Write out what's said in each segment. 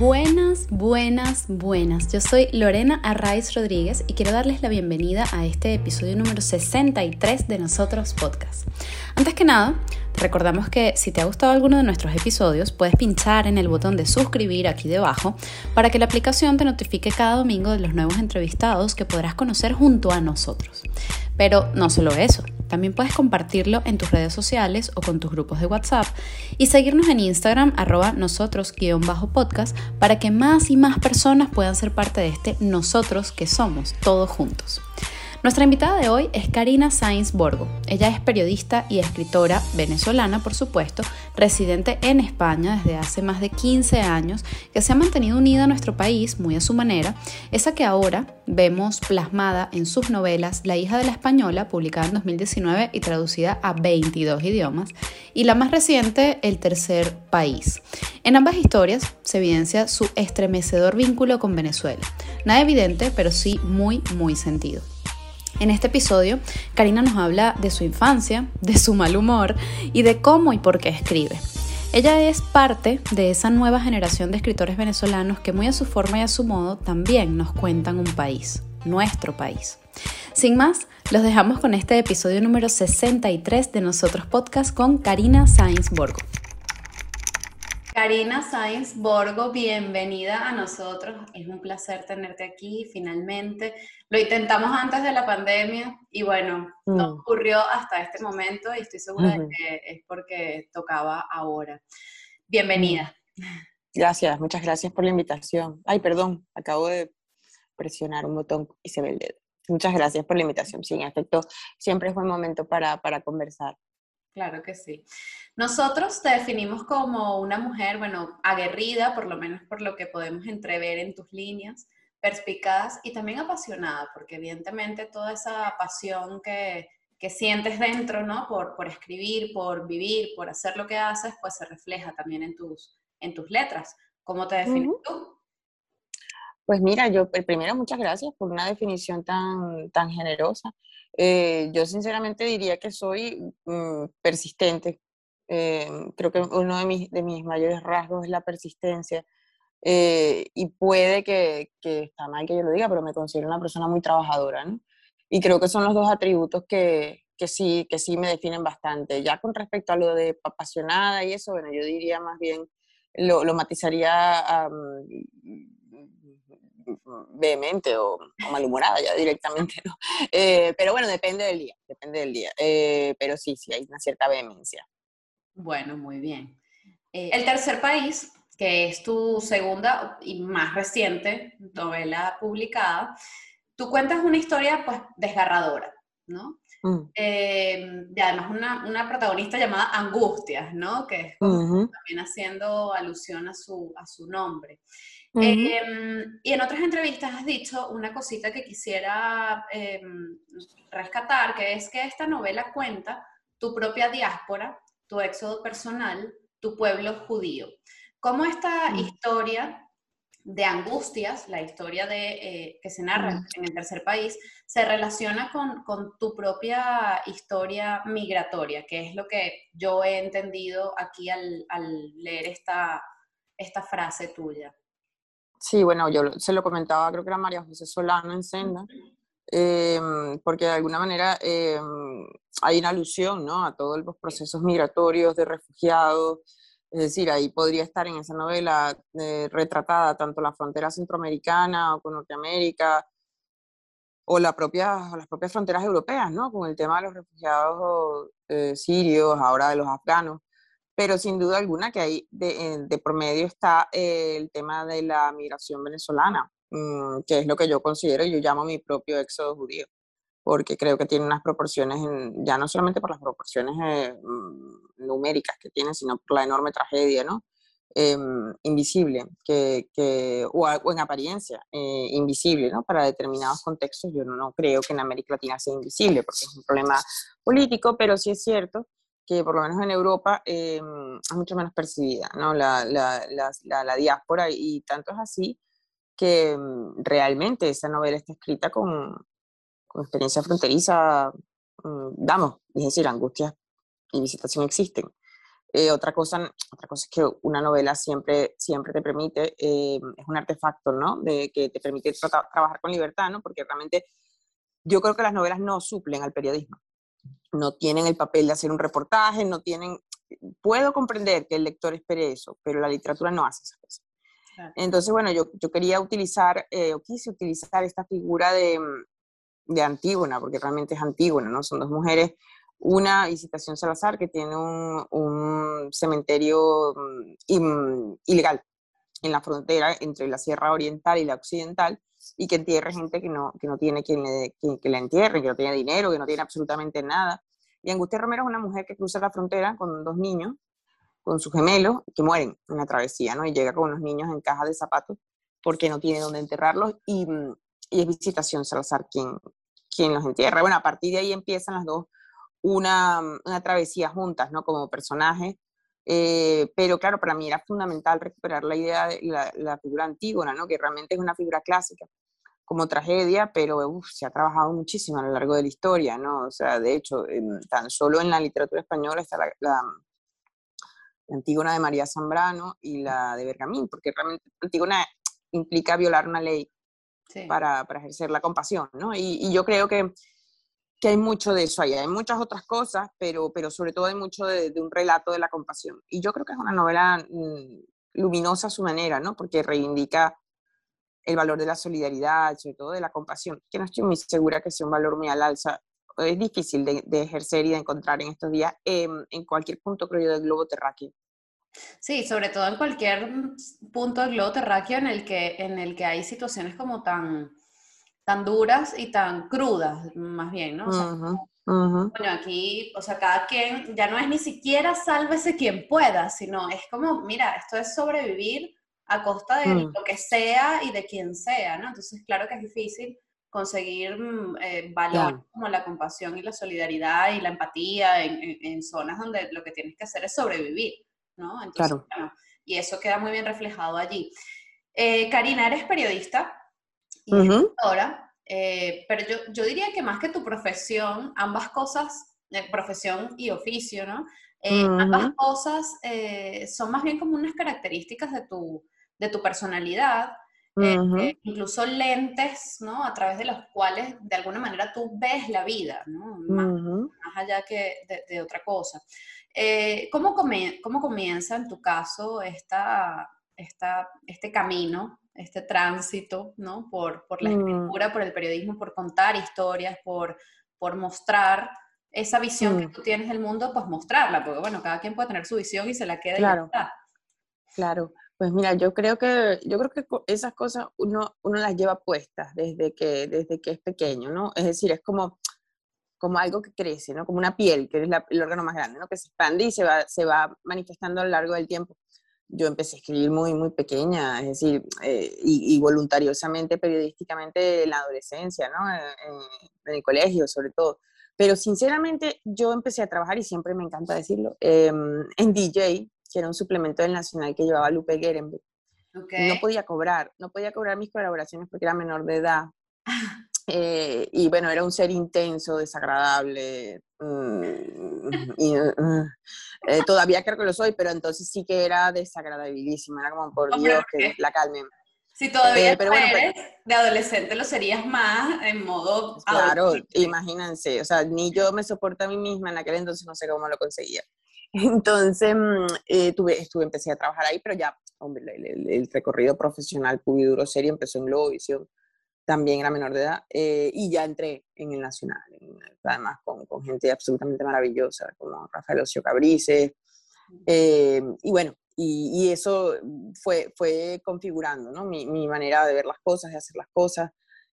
Buenas, buenas, buenas. Yo soy Lorena Arraiz Rodríguez y quiero darles la bienvenida a este episodio número 63 de Nosotros Podcast. Antes que nada, te recordamos que si te ha gustado alguno de nuestros episodios, puedes pinchar en el botón de suscribir aquí debajo para que la aplicación te notifique cada domingo de los nuevos entrevistados que podrás conocer junto a nosotros. Pero no solo eso, también puedes compartirlo en tus redes sociales o con tus grupos de WhatsApp y seguirnos en Instagram arroba nosotros-podcast para que más y más personas puedan ser parte de este nosotros que somos todos juntos. Nuestra invitada de hoy es Karina Sainz Borgo. Ella es periodista y escritora venezolana, por supuesto, residente en España desde hace más de 15 años, que se ha mantenido unida a nuestro país muy a su manera, esa que ahora vemos plasmada en sus novelas La hija de la española, publicada en 2019 y traducida a 22 idiomas, y la más reciente, El tercer país. En ambas historias se evidencia su estremecedor vínculo con Venezuela. Nada evidente, pero sí muy, muy sentido. En este episodio, Karina nos habla de su infancia, de su mal humor y de cómo y por qué escribe. Ella es parte de esa nueva generación de escritores venezolanos que muy a su forma y a su modo también nos cuentan un país, nuestro país. Sin más, los dejamos con este episodio número 63 de Nosotros Podcast con Karina Sainz Borgo. Karina Sainz Borgo, bienvenida a nosotros. Es un placer tenerte aquí finalmente. Lo intentamos antes de la pandemia y bueno, no mm. ocurrió hasta este momento y estoy segura de que es porque tocaba ahora. Bienvenida. Gracias, muchas gracias por la invitación. Ay, perdón, acabo de presionar un botón y se ve el dedo. Muchas gracias por la invitación. Sí, en efecto, siempre es buen momento para, para conversar. Claro que sí. Nosotros te definimos como una mujer, bueno, aguerrida, por lo menos por lo que podemos entrever en tus líneas, perspicaz y también apasionada, porque evidentemente toda esa pasión que, sientes dentro, ¿no? Por, por escribir, por vivir, por hacer lo que haces, pues se refleja también en tus, en tus letras. ¿Cómo te defines tú? Pues mira, yo eh, primero muchas gracias por una definición tan, tan generosa. Eh, yo sinceramente diría que soy mm, persistente. Eh, creo que uno de mis, de mis mayores rasgos es la persistencia. Eh, y puede que, que, está mal que yo lo diga, pero me considero una persona muy trabajadora, ¿no? Y creo que son los dos atributos que, que, sí, que sí me definen bastante. Ya con respecto a lo de apasionada y eso, bueno, yo diría más bien, lo, lo matizaría vehemente o, malhumorada ya directamente, ¿no? Eh, pero bueno, depende del día, depende del día. Eh, pero sí, sí, hay una cierta vehemencia. Bueno, muy bien. Eh, el tercer país, que es tu segunda y más reciente novela publicada, tú cuentas una historia pues desgarradora, ¿no? Mm. de además una, una, protagonista llamada Angustias, ¿no? Que es también haciendo alusión a su, a su nombre. Em, y en otras entrevistas has dicho una cosita que quisiera rescatar, que es que esta novela cuenta tu propia diáspora, tu éxodo personal, tu pueblo judío. ¿Cómo esta mm. historia de angustias, la historia de, eh, que se narra en el tercer país, se relaciona con, con, tu propia historia migratoria, que es lo que yo he entendido aquí al, al leer esta, esta frase tuya? Sí, bueno, yo se lo comentaba, creo que era María José Solano en Senda, em, porque de alguna manera em, hay una alusión ¿no? a todos los procesos migratorios de refugiados, es decir, ahí podría estar en esa novela eh, retratada tanto la frontera centroamericana o con Norteamérica, o la propia, las propias fronteras europeas, ¿no? Con el tema de los refugiados eh, sirios, ahora de los afganos pero sin duda alguna que ahí de, de promedio está eh, el tema de la migración venezolana, mm, que es lo que yo considero, yo llamo mi propio éxodo judío, porque creo que tiene unas proporciones, ya no solamente por las proporciones eh, mm, numéricas que tiene, sino por la enorme tragedia, ¿no? Em, invisible, que, que o, en apariencia eh, invisible, ¿no? Para determinados contextos, yo no, no creo que en América Latina sea invisible, porque es un problema político, pero sí es cierto que por lo menos en Europa eh, es mucho menos percibida, ¿no? La, la, la, la, diáspora y tanto es así que mm, realmente esa novela está escrita con, con experiencia fronteriza, mm, damos, es decir, angustias y visitación existen. Eh, otra, cosa, otra cosa es que una novela siempre, siempre te permite, eh, es un artefacto, ¿no? De que te permite trabajar con libertad, ¿no? Porque realmente yo creo que las novelas no suplen al periodismo. No tienen el papel de hacer un reportaje, no tienen... Puedo comprender que el lector espere eso, pero la literatura no hace esas cosas. Entonces, bueno, yo, yo quería utilizar, eh, o quise utilizar esta figura de, de Antígona, porque realmente es Antígona, ¿no? Son dos mujeres una Visitación Salazar que tiene un, cementerio mm, ilegal en la frontera entre la Sierra Oriental y la Occidental y que entierre gente que no, que no tiene quien, le, que la entierre, que no tiene dinero, que no tiene absolutamente nada. Y Angustia Romero es una mujer que cruza la frontera con dos niños, con sus gemelos, que mueren en la travesía, ¿no? Y llega con unos niños en cajas de zapatos porque no tiene dónde enterrarlos y, y es Visitación Salazar quien, quien los entierra. Bueno, a partir de ahí empiezan las dos una, una travesía juntas, ¿no? Como personajes. Eh, pero claro, para mí era fundamental recuperar la idea de la, figura antígona, ¿no? Que realmente es una figura clásica como tragedia, pero se ha trabajado muchísimo a lo largo de la historia, ¿no? O sea, de hecho, tan solo en la literatura española está la, la, Antígona de María Zambrano y la de Bergamín, porque realmente Antígona implica violar una ley para, para, ejercer la compasión, ¿no? Y, y, yo creo que que hay mucho de eso ahí. Hay muchas otras cosas, pero, pero sobre todo hay mucho de, un relato de la compasión. Y yo creo que es una novela mm, luminosa a su manera, ¿no? Porque reivindica el valor de la solidaridad, sobre todo de la compasión, que no estoy muy segura que sea un valor muy al alza. Es difícil de, ejercer y de encontrar en estos días en cualquier punto, creo yo, del globo terráqueo. Sí, sobre todo en cualquier punto del globo terráqueo en el que, en el que hay situaciones como tan tan duras y tan crudas, más bien, ¿no? Bueno, aquí, o sea, cada quien, ya no es ni siquiera sálvese quien pueda, sino es como, mira, esto es sobrevivir a costa de mm. lo que sea y de quien sea, ¿no? Entonces, claro que es difícil conseguir mm, eh, valor como la compasión y la solidaridad y la empatía en, zonas donde lo que tienes que hacer es sobrevivir, ¿no? Entonces, claro. y eso queda muy bien reflejado allí. Eh, Karina, eres periodista, ahora, eh, pero yo, yo, diría que más que tu profesión, ambas cosas, eh, profesión y oficio, ¿no? Eh, ambas cosas son más bien como unas características de tu, de tu personalidad, incluso lentes, ¿no? A través de los cuales de alguna manera tú ves la vida, ¿no? Más, allá que de, otra cosa. ¿Cómo, ¿Cómo comienza en tu caso esta, esta, este camino este tránsito, ¿no? Por, por la mm. escritura, por el periodismo, por contar historias, por, por mostrar esa visión que mm. tú tienes del mundo, pues mostrarla, porque bueno, cada quien puede tener su visión y se la queda claro. Claro, pues mira, yo creo que, yo creo que esas cosas uno, uno las lleva puestas desde que, desde que es pequeño, ¿no? Es decir, es como, como algo que crece, ¿no? Como una piel, que es el órgano más grande, ¿no? Que se expande y se va, se va manifestando a lo largo del tiempo yo empecé a escribir muy, muy pequeña, es decir, eh, y, voluntariosamente, periodísticamente en la adolescencia, ¿no? En, el colegio, sobre todo. Pero sinceramente, yo empecé a trabajar, y siempre me encanta decirlo, em, en DJ, que era un suplemento del Nacional que llevaba Lupe Gerenberg. No podía cobrar, no podía cobrar mis colaboraciones porque era menor de edad. Eh, y bueno, era un ser intenso, desagradable. Mm, y, uh, eh, todavía creo que lo soy, pero entonces sí que era desagradabilísimo. Era como, por Dios, que la calmen. Si todavía eh, pero bueno, eres, de adolescente lo serías más en modo. Claro, imagínense. O sea, ni yo me soporto a mí misma en aquel entonces, no sé cómo lo conseguía. Entonces, mm, tuve, estuve, empecé a trabajar ahí, pero ya, hombre, el, recorrido profesional puro y duro serio empezó en Globovisión también era menor de edad, eh, y ya entré en el Nacional, además con, con, gente absolutamente maravillosa, como Rafael Ocio Cabrice, eh, y bueno, y, y, eso fue, fue configurando ¿no? mi, mi, manera de ver las cosas, de hacer las cosas.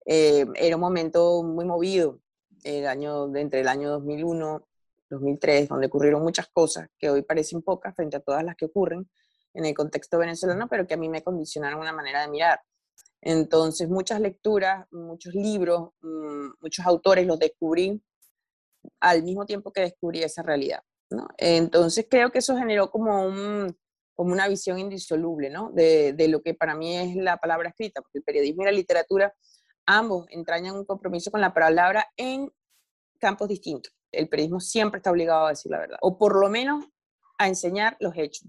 Eh, era un momento muy movido, el año, entre el año 2001 2003, donde ocurrieron muchas cosas que hoy parecen pocas frente a todas las que ocurren en el contexto venezolano, pero que a mí me condicionaron una manera de mirar. Entonces, muchas lecturas, muchos libros, mm, muchos autores los descubrí al mismo tiempo que descubrí esa realidad. Entonces, creo que eso generó como una visión indisoluble ¿no? de, de, lo que para mí es la palabra escrita, porque el periodismo y la literatura ambos entrañan un compromiso con la palabra en campos distintos. El periodismo siempre está obligado a decir la verdad, o por lo menos a enseñar los hechos.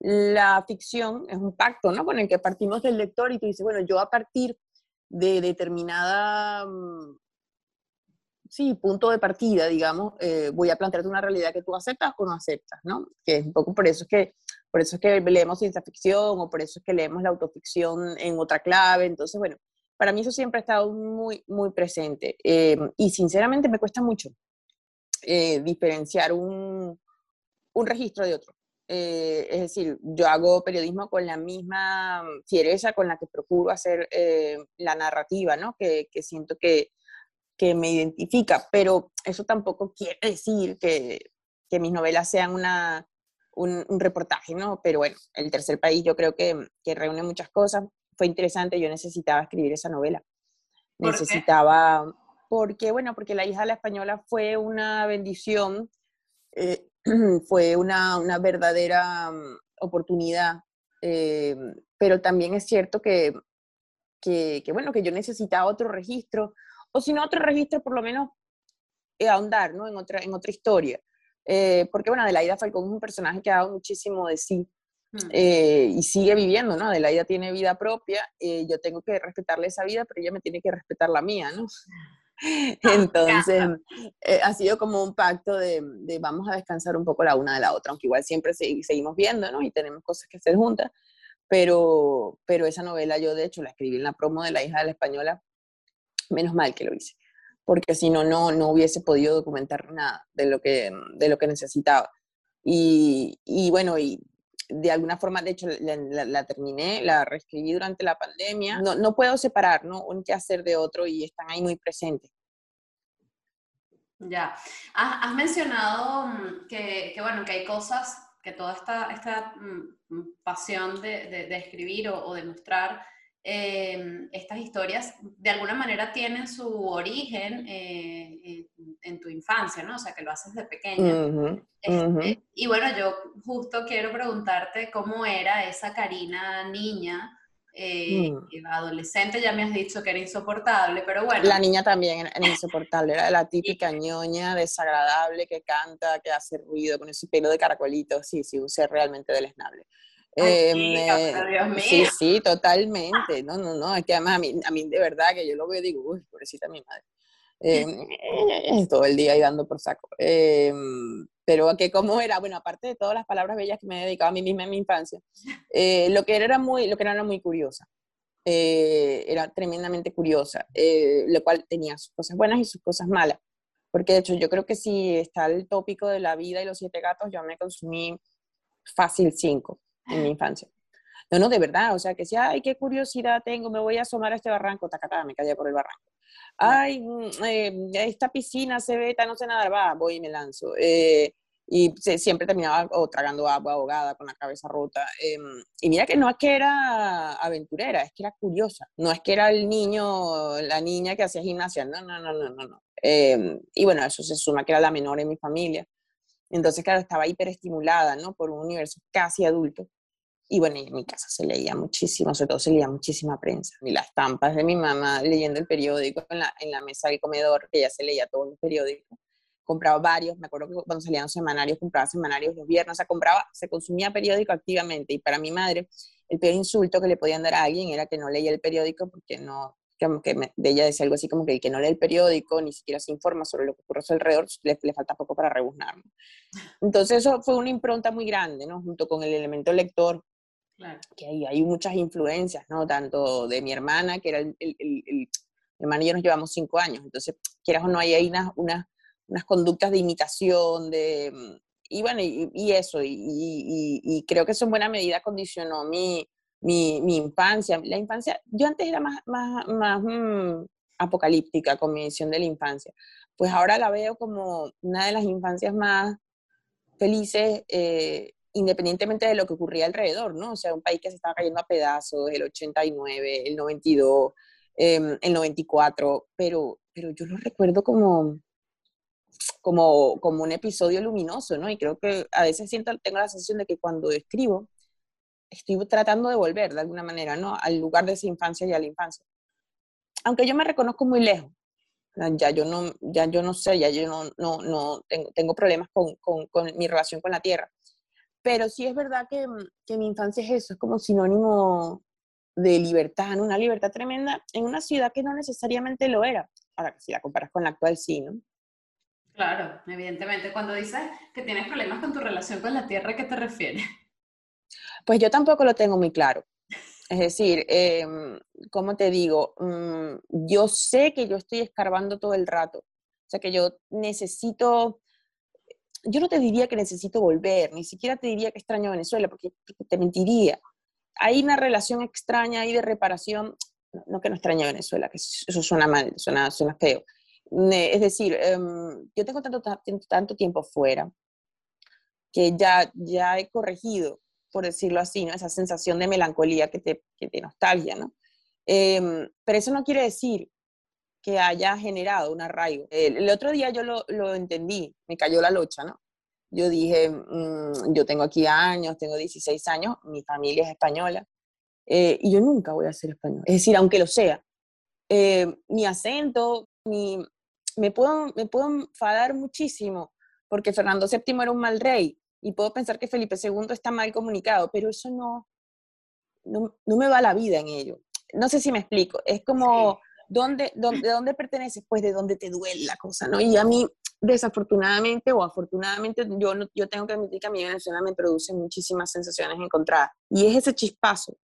La ficción es un pacto, ¿no? Con el que partimos del lector y tú dices, bueno, yo a partir de determinada, mm, sí, punto de partida, digamos, eh, voy a plantearte una realidad que tú aceptas o no aceptas, ¿no? Que es un poco por eso es que, por eso es que leemos ciencia ficción o por eso es que leemos la autoficción en otra clave. Entonces, bueno, para mí eso siempre ha estado muy, muy presente. Eh, y sinceramente me cuesta mucho eh, diferenciar un, un registro de otro. Eh, es decir, yo hago periodismo con la misma fiereza con la que procuro hacer eh, la narrativa, ¿no? Que, que siento que, que, me identifica, pero eso tampoco quiere decir que, que mis novelas sean una, un, un, reportaje, ¿no? Pero bueno, El tercer país yo creo que, que reúne muchas cosas. Fue interesante, yo necesitaba escribir esa novela. necesitaba, porque bueno, porque La hija de la española fue una bendición. Eh, fue una, una verdadera mm, oportunidad, eh, pero también es cierto que, que, bueno, que yo necesitaba otro registro, o si no otro registro, por lo menos eh, ahondar ¿no? en, otra, en otra historia. Eh, porque bueno, Adelaida Falcón es un personaje que ha dado muchísimo de sí mm. y sigue viviendo, ¿no? Adelaida tiene vida propia, yo tengo que respetarle esa vida, pero ella me tiene que respetar la mía, ¿no? Entonces, eh, ha sido como un pacto de, de, vamos a descansar un poco la una de la otra, aunque igual siempre seguimos viendo, ¿no? Y tenemos cosas que hacer juntas, pero, pero esa novela yo de hecho la escribí en la promo de La hija de la española, menos mal que lo hice, porque si no, no, no hubiese podido documentar nada de lo que, de lo que necesitaba. Y, y bueno, y de alguna forma, de hecho, la, la, terminé, la reescribí durante la pandemia. No, no puedo separar, ¿no? Un hacer de otro y están ahí muy presentes. Ya. Has, has mencionado mm, que, que, bueno, que hay cosas, que toda esta, esta mm, pasión de, de, de escribir o, o de mostrar eh, estas historias de alguna manera tienen su origen eh, en, tu infancia, ¿no? O sea, que lo haces de pequeña. Uh -huh, este, uh -huh. Y bueno, yo justo quiero preguntarte cómo era esa Karina niña. Eh, mm. adolescente ya me has dicho que era insoportable, pero bueno. La niña también era insoportable, era la típica ñoña desagradable que canta, que hace ruido con ese pelo de caracolito, sí, sí, un ser realmente deleznable. Ay, eh, Dios mío. Sí, sí, totalmente. No, no, no. Es que además a mí, a mí de verdad que yo lo veo y digo, uy, pobrecita mi madre. Eh, todo el día ahí dando por saco. Eh, pero que cómo era, bueno, aparte de todas las palabras bellas que me he dedicado a mí misma en mi infancia, eh, lo que era muy, lo que era, era muy curiosa. Era tremendamente curiosa, lo cual tenía sus cosas buenas y sus cosas malas. Porque de hecho yo creo que si está el tópico de la vida y los siete gatos, yo me consumí fácil cinco en mi infancia. No, no, de verdad, o sea, que si, ay, qué curiosidad tengo, me voy a asomar a este barranco, tacatá, me caía por el barranco. Ay, mm, eh, esta piscina se ve, no sé nada, va, voy y me lanzo. Eh, y siempre terminaba o tragando agua ahogada con la cabeza rota. Eh, y mira que no es que era aventurera, es que era curiosa. No es que era el niño, la niña que hacía gimnasia, no, no, no, no, no. no. Em, y bueno, eso se suma que era la menor en mi familia. Entonces, claro, estaba hiperestimulada, ¿no? Por un universo casi adulto. Y bueno, en mi casa se leía muchísimo, sobre todo se leía muchísima prensa. Y las estampas de mi mamá leyendo el periódico en la, en la mesa del comedor, que ella se leía todos los periódicos. Compraba varios, me acuerdo que cuando salían los semanarios, compraba semanarios los viernes, o sea, compraba, se consumía periódico activamente. Y para mi madre, el peor insulto que le podían dar a alguien era que no leía el periódico porque no, como que me, de ella decía algo así como que el que no lee el periódico ni siquiera se informa sobre lo que ocurre a su alrededor, le, le falta poco para rebuznar. Entonces eso fue una impronta muy grande, ¿no? Junto con el elemento lector, claro. que hay, hay muchas influencias, ¿no? Tanto de mi hermana, que era el, el, el, el mi hermana y yo nos llevamos cinco años, entonces, quieras o no, hay ahí unas, unas, unas conductas de imitación, de, y bueno, y, y eso, y, y, y, creo que eso en buena medida condicionó mi, mi, mi, infancia. La infancia, yo antes era más, más, más mmm, apocalíptica con mi visión de la infancia, pues ahora la veo como una de las infancias más felices, eh, independientemente de lo que ocurría alrededor, ¿no? O sea, un país que se estaba cayendo a pedazos, el 89, el 92, eh, el 94, pero, pero yo lo recuerdo como, como, como un episodio luminoso, ¿no? Y creo que a veces siento, tengo la sensación de que cuando escribo, estoy tratando de volver de alguna manera, ¿no? Al lugar de esa infancia y a la infancia. Aunque yo me reconozco muy lejos, ya yo no, ya yo no sé, ya yo no, no, no tengo, tengo problemas con, con, con, mi relación con la tierra. Pero sí es verdad que, que mi infancia es eso, es como sinónimo de libertad, ¿no? una libertad tremenda en una ciudad que no necesariamente lo era. Ahora, si la comparas con la actual, sí, ¿no? Claro, evidentemente. Cuando dices que tienes problemas con tu relación con la tierra, ¿qué te refieres? Pues yo tampoco lo tengo muy claro. Es decir, eh, ¿cómo te digo? Mm, yo sé que yo estoy escarbando todo el rato. O sea, que yo necesito, yo no te diría que necesito volver, ni siquiera te diría que extraño Venezuela, porque te mentiría. Hay una relación extraña ahí de reparación, no, que no extraño Venezuela, que eso suena mal, suena, suena feo. Es decir, em, yo tengo tanto, tanto tiempo fuera que ya, ya he corregido por decirlo así, ¿no? Esa sensación de melancolía que te, que te nostalgia, ¿no? Em, pero eso no quiere decir que haya generado un arraigo. El, otro día yo lo, lo, entendí, me cayó la locha, ¿no? Yo dije, mm, yo tengo aquí años, tengo 16 años, mi familia es española, eh, y yo nunca voy a ser español. Es decir, aunque lo sea, eh, mi acento, mi, me, puedo, me puedo enfadar muchísimo porque Fernando VII era un mal rey, y puedo pensar que Felipe II está mal comunicado, pero eso no, no, no me va la vida en ello. No sé si me explico, es como, ¿dónde, dónde, ¿de dónde perteneces? Pues de dónde te duele la cosa, ¿no? Y a mí, desafortunadamente o afortunadamente, yo, yo tengo que admitir que a mí Venezuela me produce muchísimas sensaciones encontradas. Y es ese chispazo,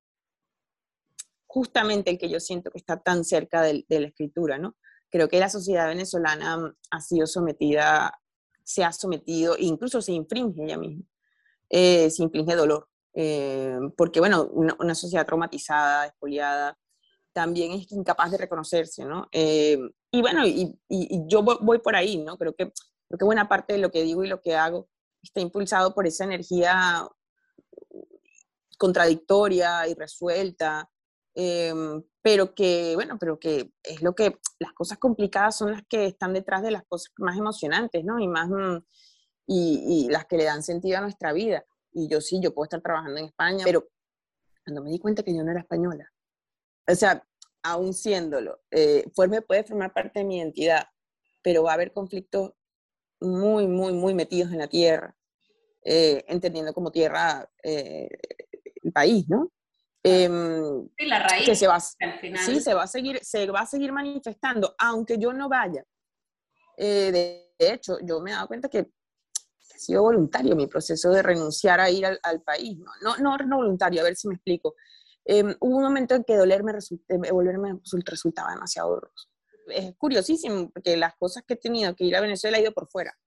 justamente el que yo siento que está tan cerca de, de la escritura, ¿no? Creo que la sociedad venezolana ha sido sometida se ha sometido, incluso se infringe ella misma, eh, se infringe dolor. Eh, porque, bueno, una, sociedad traumatizada, expoliada, también es incapaz de reconocerse, ¿no? Eh, y bueno, y, yo voy, por ahí, ¿no? Creo que, creo que buena parte de lo que digo y lo que hago está impulsado por esa energía contradictoria y resuelta, pero que, bueno, pero que es lo que las cosas complicadas son las que están detrás de las cosas más emocionantes, ¿no? Y más, mm, y, las que le dan sentido a nuestra vida. Y yo sí, yo puedo estar trabajando en España, pero cuando me di cuenta que yo no era española, o sea, aún siéndolo, eh, puede formar parte de mi identidad, pero va a haber conflictos muy, muy, muy metidos en la tierra, eh, entendiendo como tierra eh, el país, ¿no? Em, la raíz, que se va, Sí, se va, a seguir, se va a seguir manifestando, aunque yo no vaya. Eh, de, hecho, yo me he dado cuenta que ha sido voluntario mi proceso de renunciar a ir al, país. ¿no? No, no, voluntario, a ver si me explico. Em, hubo un momento en que dolerme eh, volverme resultaba demasiado doloroso. Es curiosísimo, porque las cosas que he tenido que ir a Venezuela he ido por fuera.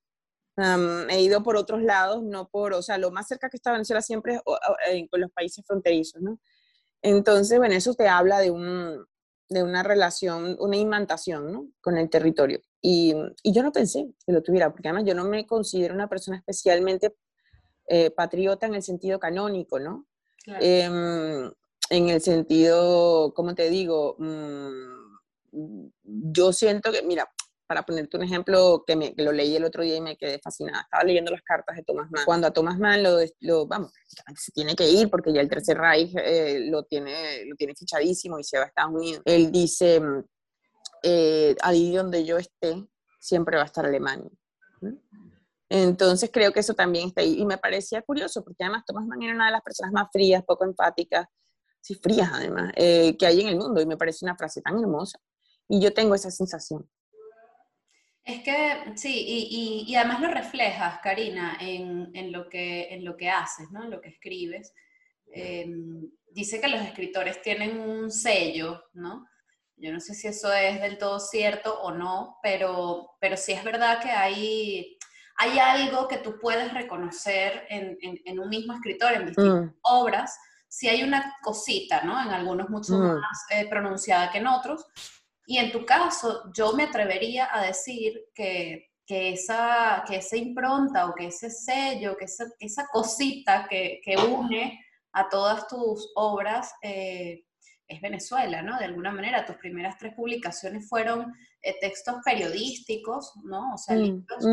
he ido por otros lados, no por, o sea, lo más cerca que está Venezuela siempre es con los países fronterizos, ¿no? Entonces, bueno, eso te habla de, un, de una relación, una imantación ¿no? con el territorio. Y, y, yo no pensé que lo tuviera, porque además yo no me considero una persona especialmente eh, patriota en el sentido canónico, ¿no? Em, en el sentido, ¿cómo te digo? Mm, yo siento que, mira, para ponerte un ejemplo que, me, lo leí el otro día y me quedé fascinada. Estaba leyendo las cartas de Thomas Mann. Cuando a Thomas Mann lo, lo vamos, se tiene que ir porque ya el Tercer Reich eh, lo, tiene, lo tiene fichadísimo y se va a Estados Unidos. Él dice, eh, allí donde yo esté, siempre va a estar Alemania. Entonces creo que eso también está ahí. Y me parecía curioso porque además Thomas Mann era una de las personas más frías, poco empáticas, sí, frías además, eh, que hay en el mundo. Y me parece una frase tan hermosa. Y yo tengo esa sensación. Es que sí, y, y, además lo reflejas, Karina, en, en, lo que, en lo que haces, ¿no? en lo que escribes. Em, dice que los escritores tienen un sello, ¿no? Yo no sé si eso es del todo cierto o no, pero, pero sí es verdad que hay, hay algo que tú puedes reconocer en, en, un mismo escritor, en distintas mm. obras. Si hay una cosita, ¿no? En algunos mucho mm. más eh, pronunciada que en otros, y en tu caso, yo me atrevería a decir que, que, esa, que esa impronta o que ese sello, que esa, esa cosita que, que, une a todas tus obras eh, es Venezuela, ¿no? De alguna manera, tus primeras tres publicaciones fueron eh, textos periodísticos, ¿no? O sea, mm, libros,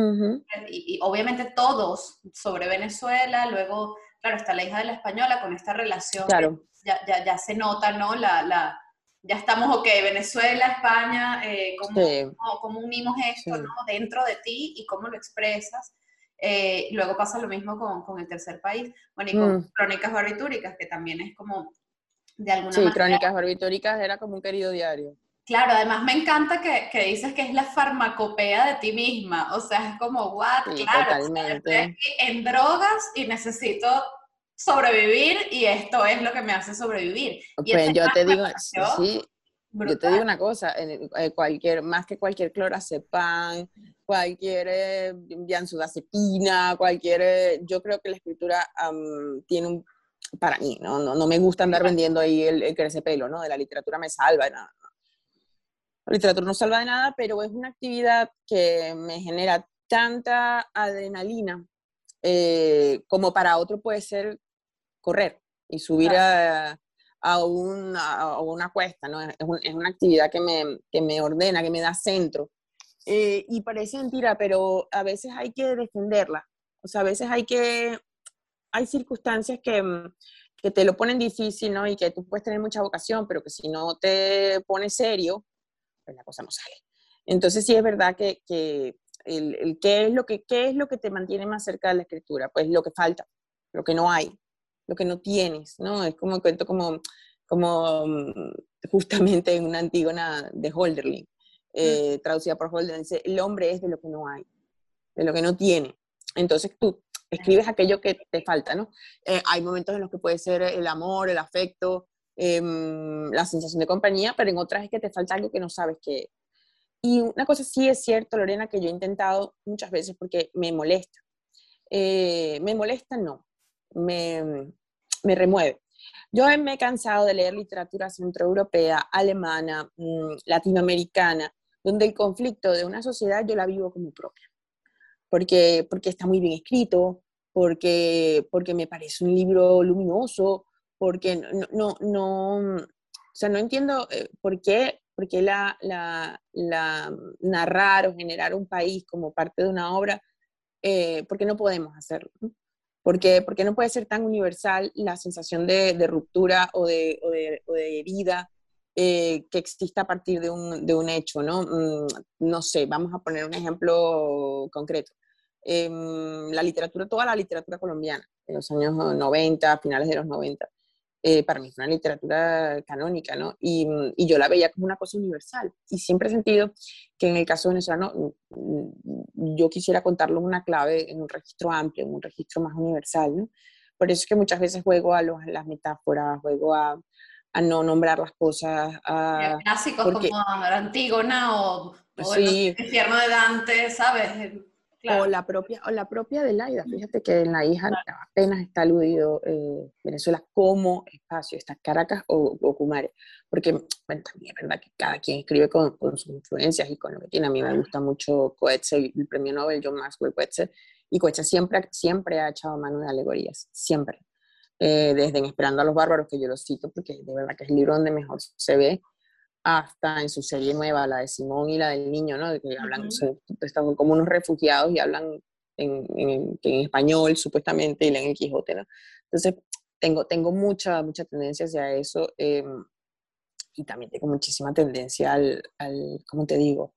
y, obviamente todos sobre Venezuela, luego, claro, está la hija de la española con esta relación, claro. ya, ya, ya, se nota, ¿no? La, la, ya estamos, ok, Venezuela, España, eh, ¿cómo, unimos esto ¿no? dentro de ti y cómo lo expresas? Eh, luego pasa lo mismo con, con, el tercer país, bueno, y con mm. crónicas barbitúricas, que también es como de alguna sí, crónicas barbitúricas era como un querido diario. Claro, además me encanta que, que, dices que es la farmacopea de ti misma, o sea, es como, what, claro, estoy en drogas y necesito sobrevivir y esto es lo que me hace sobrevivir. Pues yo te digo, sí, yo te digo una cosa, eh, cualquier, más que cualquier clorazepam, cualquier eh, bianzudazepina, cualquier, eh, yo creo que la escritura tiene un, para mí, ¿no? No, no me gusta andar vendiendo ahí el, el crecepelo, ¿no? De la literatura me salva, no, La literatura no salva de nada, pero es una actividad que me genera tanta adrenalina como para otro puede ser correr y subir a a, una cuesta, ¿no? Es, una actividad que me, que me, ordena, que me da centro. Eh, y parece mentira, pero a veces hay que defenderla. O sea, a veces hay que, hay circunstancias que, mm, que te lo ponen difícil, ¿no? Y que tú puedes tener mucha vocación, pero que si no te pones serio, pues la cosa no sale. Entonces sí es verdad que, que el, el, ¿qué, es lo que, qué es lo que te mantiene más cerca de la escritura? Pues lo que falta, lo que no hay lo que no tienes, ¿no? Es como cuento como, como mm, justamente en una antígona de Holderlin, eh, traducida por Holderlin, dice, el hombre es de lo que no hay, de lo que no tiene. Entonces tú escribes aquello que te falta, ¿no? Eh, hay momentos en los que puede ser el amor, el afecto, em, la sensación de compañía, pero en otras es que te falta algo que no sabes qué Y una cosa sí es cierto, Lorena, que yo he intentado muchas veces porque me molesta. Eh, me molesta, no me, me remueve. Yo me he cansado de leer literatura centroeuropea, alemana, mm, latinoamericana, donde el conflicto de una sociedad yo la vivo como propia, porque, porque está muy bien escrito, porque, porque me parece un libro luminoso, porque no, no, no o sea, no entiendo eh, por qué, por qué la, la, la, narrar o generar un país como parte de una obra, eh, porque no podemos hacerlo. Porque, porque no puede ser tan universal la sensación de, de ruptura o de, o de, o de herida eh, que exista a partir de un, de un hecho, ¿no? Mm, no sé, vamos a poner un ejemplo concreto. Em, la literatura, toda la literatura colombiana, en los años 90, finales de los 90, eh, para mí fue una literatura canónica, ¿no? Y, y, yo la veía como una cosa universal. Y siempre he sentido que en el caso venezolano, mm, yo quisiera contarlo en una clave, en un registro amplio, en un registro más universal, ¿no? Por eso es que muchas veces juego a, los, las metáforas, juego a, a no nombrar las cosas. A, Clásicos como Antígona o, o el infierno de Dante, ¿sabes? O, la propia, o la propia de Laida. Fíjate que en la hija apenas está aludido eh, Venezuela como espacio, está Caracas o, o Cumare. Porque, bueno, también es verdad que cada quien escribe con, con, sus influencias y con lo que tiene. A mí me gusta mucho Coetze, el premio Nobel John Maxwell Coetze, y Coetze siempre, siempre ha echado mano de alegorías, siempre. Eh, desde en Esperando a los Bárbaros, que yo lo cito, porque de verdad que es el libro donde mejor se ve hasta en su serie nueva, la de Simón y la del niño, ¿no? Que hablan, están como unos refugiados y hablan en, en, español, supuestamente, y leen el Quijote, ¿no? Entonces, tengo, tengo mucha, mucha tendencia hacia eso em, y también tengo muchísima tendencia al, al, ¿cómo te digo?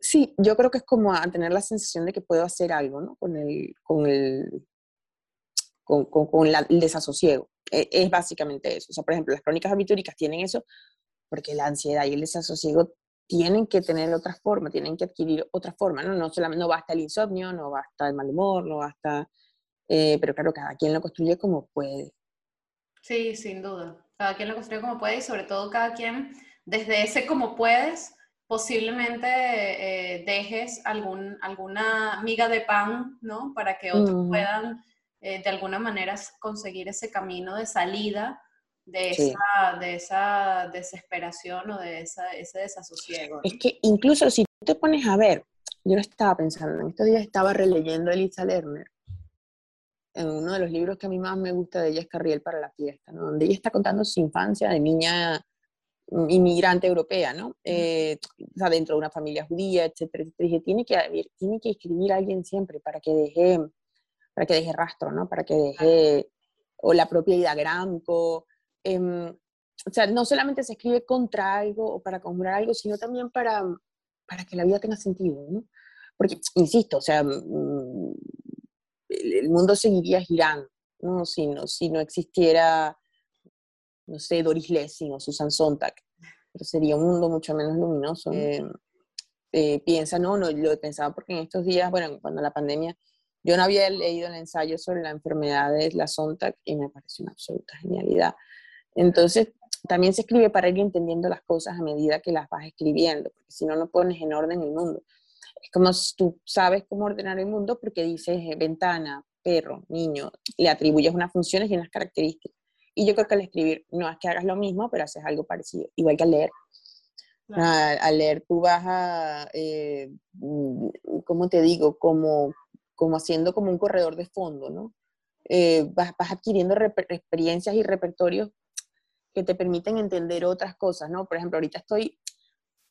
Sí, yo creo que es como a tener la sensación de que puedo hacer algo, ¿no? Con el, con el, con, con, el desasosiego. E, es básicamente eso. O sea, por ejemplo, las crónicas habitúricas tienen eso, porque la ansiedad y el desasosiego tienen que tener otra forma, tienen que adquirir otra forma, ¿no? No, solamente, no basta el insomnio, no basta el mal humor, no basta... Eh, pero claro, cada quien lo construye como puede. Sí, sin duda. Cada quien lo construye como puede y sobre todo cada quien, desde ese como puedes, posiblemente eh, dejes algún, alguna miga de pan, ¿no? Para que otros puedan eh, de alguna manera conseguir ese camino de salida de, esa, de esa desesperación o de esa, ese desasosiego. Es que incluso si te pones a ver, yo lo estaba pensando, en estos días estaba releyendo a Elisa Lerner, en uno de los libros que a mí más me gusta de ella es Carriel para la fiesta, ¿no? donde ella está contando su infancia de niña inmigrante europea, ¿no? Eh, o sea, dentro de una familia judía, etcétera, etcétera. Dije, tiene que, tiene que escribir a alguien siempre para que deje, para que deje rastro, ¿no? Para que deje, o la propia Ida Gramco, Em, o sea, no solamente se escribe contra algo o para comprar algo, sino también para, para que la vida tenga sentido, ¿no? Porque, insisto, o sea, mm, el mundo seguiría girando, ¿no? Si, no, si no existiera, no sé, Doris Lessing o Susan Sontag, pero sería un mundo mucho menos luminoso. Eh, eh, piensa, no, no, lo he pensado porque en estos días, bueno, cuando la pandemia, yo no había leído el ensayo sobre la enfermedad de la Sontag y me pareció una absoluta genialidad. Entonces, también se escribe para ir entendiendo las cosas a medida que las vas escribiendo, porque si no, no pones en orden el mundo. Es como si tú sabes cómo ordenar el mundo porque dices eh, ventana, perro, niño, le atribuyes unas funciones y unas características. Y yo creo que al escribir no es que hagas lo mismo, pero haces algo parecido, igual que al leer. Al, leer tú vas a, eh, mm, ¿cómo te digo? Como, como haciendo como un corredor de fondo, ¿no? Eh, vas, vas, adquiriendo experiencias y repertorios que te permiten entender otras cosas, ¿no? Por ejemplo, ahorita estoy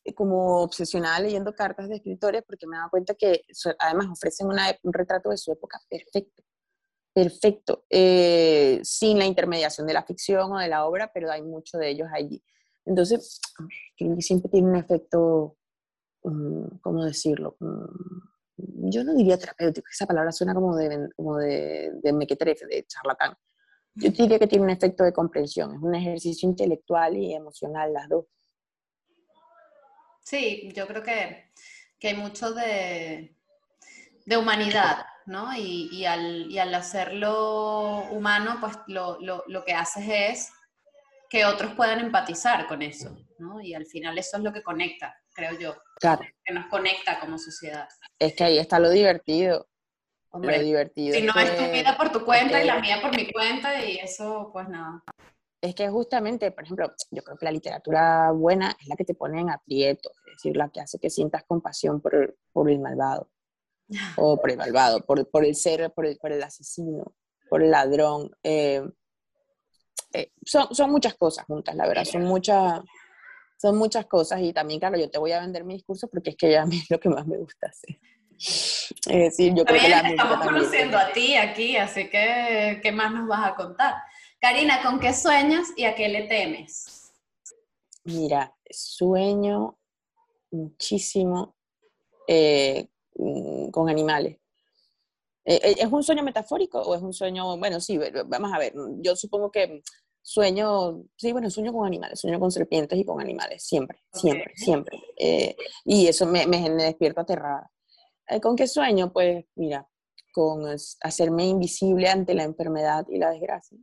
eh, como obsesionada leyendo cartas de escritores porque me he dado cuenta que además ofrecen un retrato de su época perfecto, perfecto, eh, sin la intermediación de la ficción o de la obra, pero hay mucho de ellos allí. Entonces, siempre tiene un efecto, mm, ¿cómo decirlo? Mm, yo no diría terapéutico, esa palabra suena como de, como de, de mequetrefe, de charlatán. Yo diría que tiene un efecto de comprensión, es un ejercicio intelectual y emocional las dos. Sí, yo creo que, hay mucho de, humanidad, ¿no? Y, al, hacerlo humano, pues lo, que haces es que otros puedan empatizar con eso, ¿no? Y al final eso es lo que conecta, creo yo. Claro. Que nos conecta como sociedad. Es que ahí está lo divertido. Lo divertido. Si no es, tu vida por tu cuenta y la mía por mi cuenta y eso, pues nada es que justamente, por ejemplo, yo creo que la literatura buena es la que te pone en aprietos, es decir, la que hace que sientas compasión por el, por el malvado, o por el malvado, por, por el ser, por el, por el, asesino, por el ladrón. Eh, eh, son, son, muchas cosas juntas, la verdad, son muchas, son muchas cosas y también, claro, yo te voy a vender mi discurso porque es que a mí es lo que más me gusta hacer. Es decir, yo creo que la estamos conociendo a ti aquí, así que, ¿qué más nos vas a contar? Karina, ¿con qué sueñas y a qué le temes? Mira, sueño muchísimo eh, mm, con animales. Eh, eh, ¿Es un sueño metafórico o es un sueño, bueno, sí, vamos a ver, yo supongo que sueño, sí, bueno, sueño con animales, sueño con serpientes y con animales, siempre, siempre, siempre. y eso me, me, me despierto aterrada. ¿Con qué sueño? Pues mira, con hacerme invisible ante la enfermedad y la desgracia.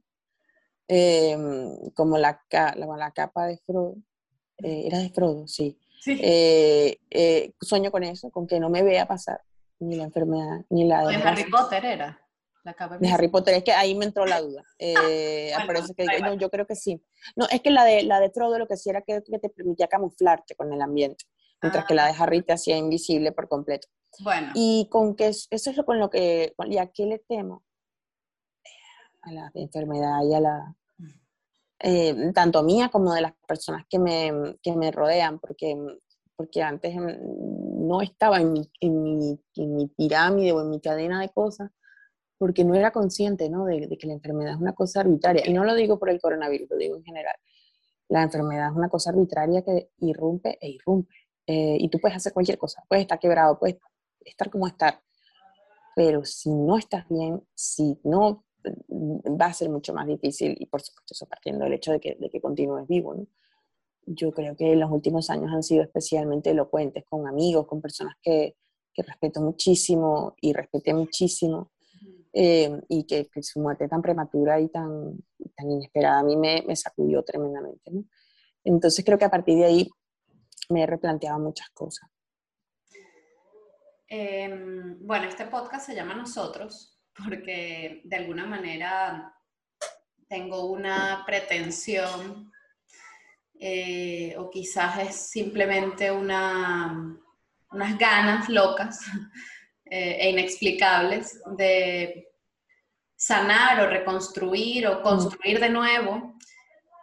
Em, como la, la, capa de Frodo, eh, era de Frodo, sí. Eh, eh, sueño con eso, con que no me vea pasar ni la enfermedad, ni la... De Harry Potter era. La capa de Harry Potter, es que ahí me entró la duda. que yo creo que sí. No, es que la de, la de Frodo lo que sí era que, te permitía camuflarte con el ambiente, mientras que la de ah. Harry te hacía invisible por completo. Bueno. Y con que eso es lo con lo que, ¿y a qué le temo? a la enfermedad y a la... Eh, tanto mía como de las personas que me, que me rodean, porque, porque antes no estaba en mi, en, mi, en mi, pirámide o en mi cadena de cosas, porque no era consciente ¿no? De, que la enfermedad es una cosa arbitraria. Y no lo digo por el coronavirus, lo digo en general. La enfermedad es una cosa arbitraria que irrumpe e irrumpe. Eh, y tú puedes hacer cualquier cosa, puedes estar quebrado, puedes estar como estar. Pero si no estás bien, si no va a ser mucho más difícil y por supuesto eso partiendo del hecho de que, de que continúes vivo. ¿no? Yo creo que los últimos años han sido especialmente elocuentes con amigos, con personas que, que respeto muchísimo y respeté muchísimo eh, y que, su muerte tan prematura y tan, tan inesperada a mí me, me sacudió tremendamente. ¿no? Entonces creo que a partir de ahí me he replanteado muchas cosas. Em, bueno, este podcast se llama Nosotros porque de alguna manera tengo una pretensión eh, o quizás es simplemente una, unas ganas locas eh, e inexplicables de sanar o reconstruir o construir de nuevo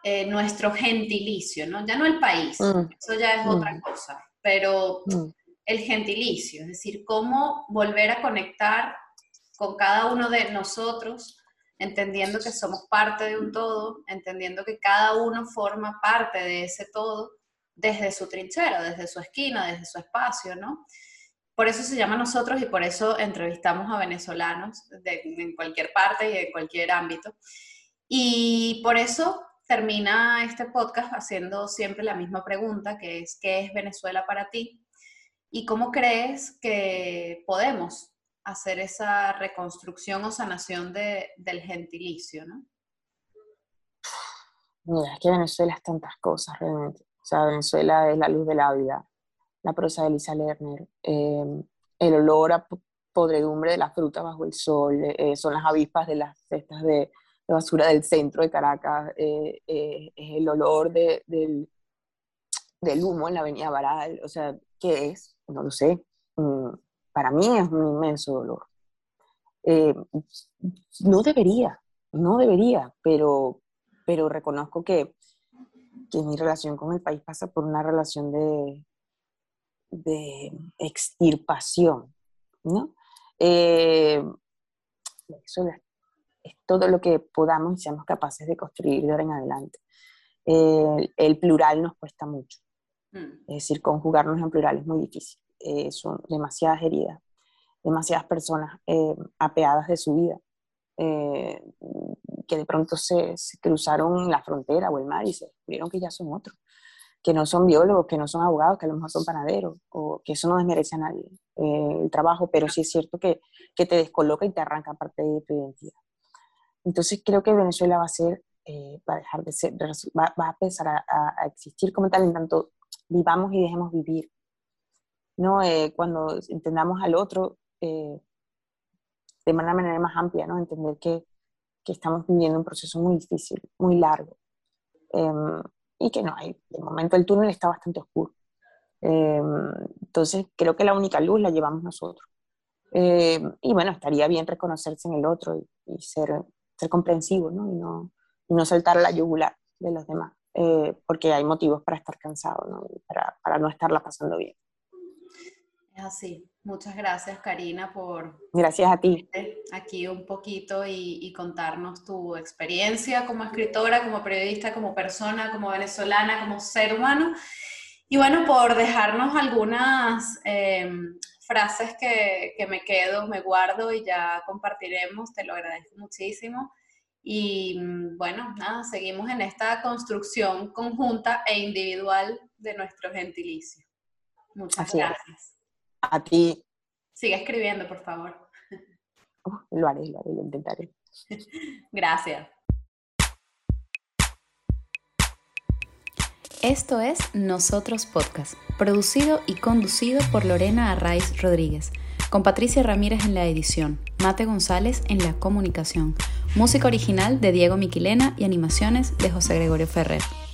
eh, nuestro gentilicio, ¿no? Ya no el país, mm. eso ya es otra mm. cosa, pero mm. el gentilicio, es decir, cómo volver a conectar con cada uno de nosotros, entendiendo que somos parte de un todo, entendiendo que cada uno forma parte de ese todo desde su trinchera, desde su esquina, desde su espacio, ¿no? por eso se llama nosotros y por eso entrevistamos a venezolanos de, en cualquier parte y en cualquier ámbito. Y por eso termina este podcast haciendo siempre la misma pregunta, que es, ¿qué es Venezuela para ti? ¿Y cómo crees que podemos hacer esa reconstrucción o sanación de, del gentilicio? ¿no? Mira, es que Venezuela es tantas cosas realmente. O sea, Venezuela es la luz de la vida, la prosa de Elisa Lerner, em, el olor a podredumbre de la fruta bajo el sol, eh, son las avispas de las cestas de, basura del centro de Caracas, eh, eh, es el olor del, del, humo en la avenida Baral, o sea, ¿qué es? No lo sé. Mm, para mí es un inmenso dolor. no debería, no debería, pero, pero reconozco que, que mi relación con el país pasa por una relación de, de extirpación, ¿no? Eh, es, todo lo que podamos y seamos capaces de construir de ahora en adelante. el plural nos cuesta mucho, mm. es decir, conjugarnos en plural es muy difícil, eh, son demasiadas heridas, demasiadas personas eh, apeadas de su vida, que de pronto se, se, cruzaron la frontera o el mar y se descubrieron que ya son otros que no son biólogos, que no son abogados, que a lo mejor son panaderos, o que eso no desmerece a nadie eh, el trabajo, pero sí es cierto que, que, te descoloca y te arranca parte de tu identidad. Entonces creo que Venezuela va a ser, eh, va a dejar de ser, va, va a empezar a, a, existir como tal en tanto vivamos y dejemos vivir. ¿no? Eh, cuando entendamos al otro de una manera más amplia, ¿no? entender que, que estamos viviendo un proceso muy difícil, muy largo. Em, y que no hay. De momento el túnel está bastante oscuro. Em, entonces creo que la única luz la llevamos nosotros. Em, y bueno, estaría bien reconocerse en el otro y, ser, ser comprensivo, ¿no? Y, ¿no? y no saltar la yugular de los demás, eh, porque hay motivos para estar cansado, ¿no? Para, para no estarla pasando bien. Es así. Muchas gracias, Karina, por... Gracias a ti. Aquí un poquito y, contarnos tu experiencia como escritora, como periodista, como persona, como venezolana, como ser humano. Y bueno, por dejarnos algunas em, frases que, que, me quedo, me guardo y ya compartiremos. Te lo agradezco muchísimo. Y mm, bueno, nada, seguimos en esta construcción conjunta e individual de nuestro gentilicio. Muchas gracias. A ti. Sigue escribiendo, por favor. Lo haré, lo haré, lo intentaré. Gracias. Esto es Nosotros Podcast, producido y conducido por Lorena Arraiz Rodríguez, con Patricia Ramírez en la edición, Mate González en la comunicación, música original de Diego Miquilena y animaciones de José Gregorio Ferrer.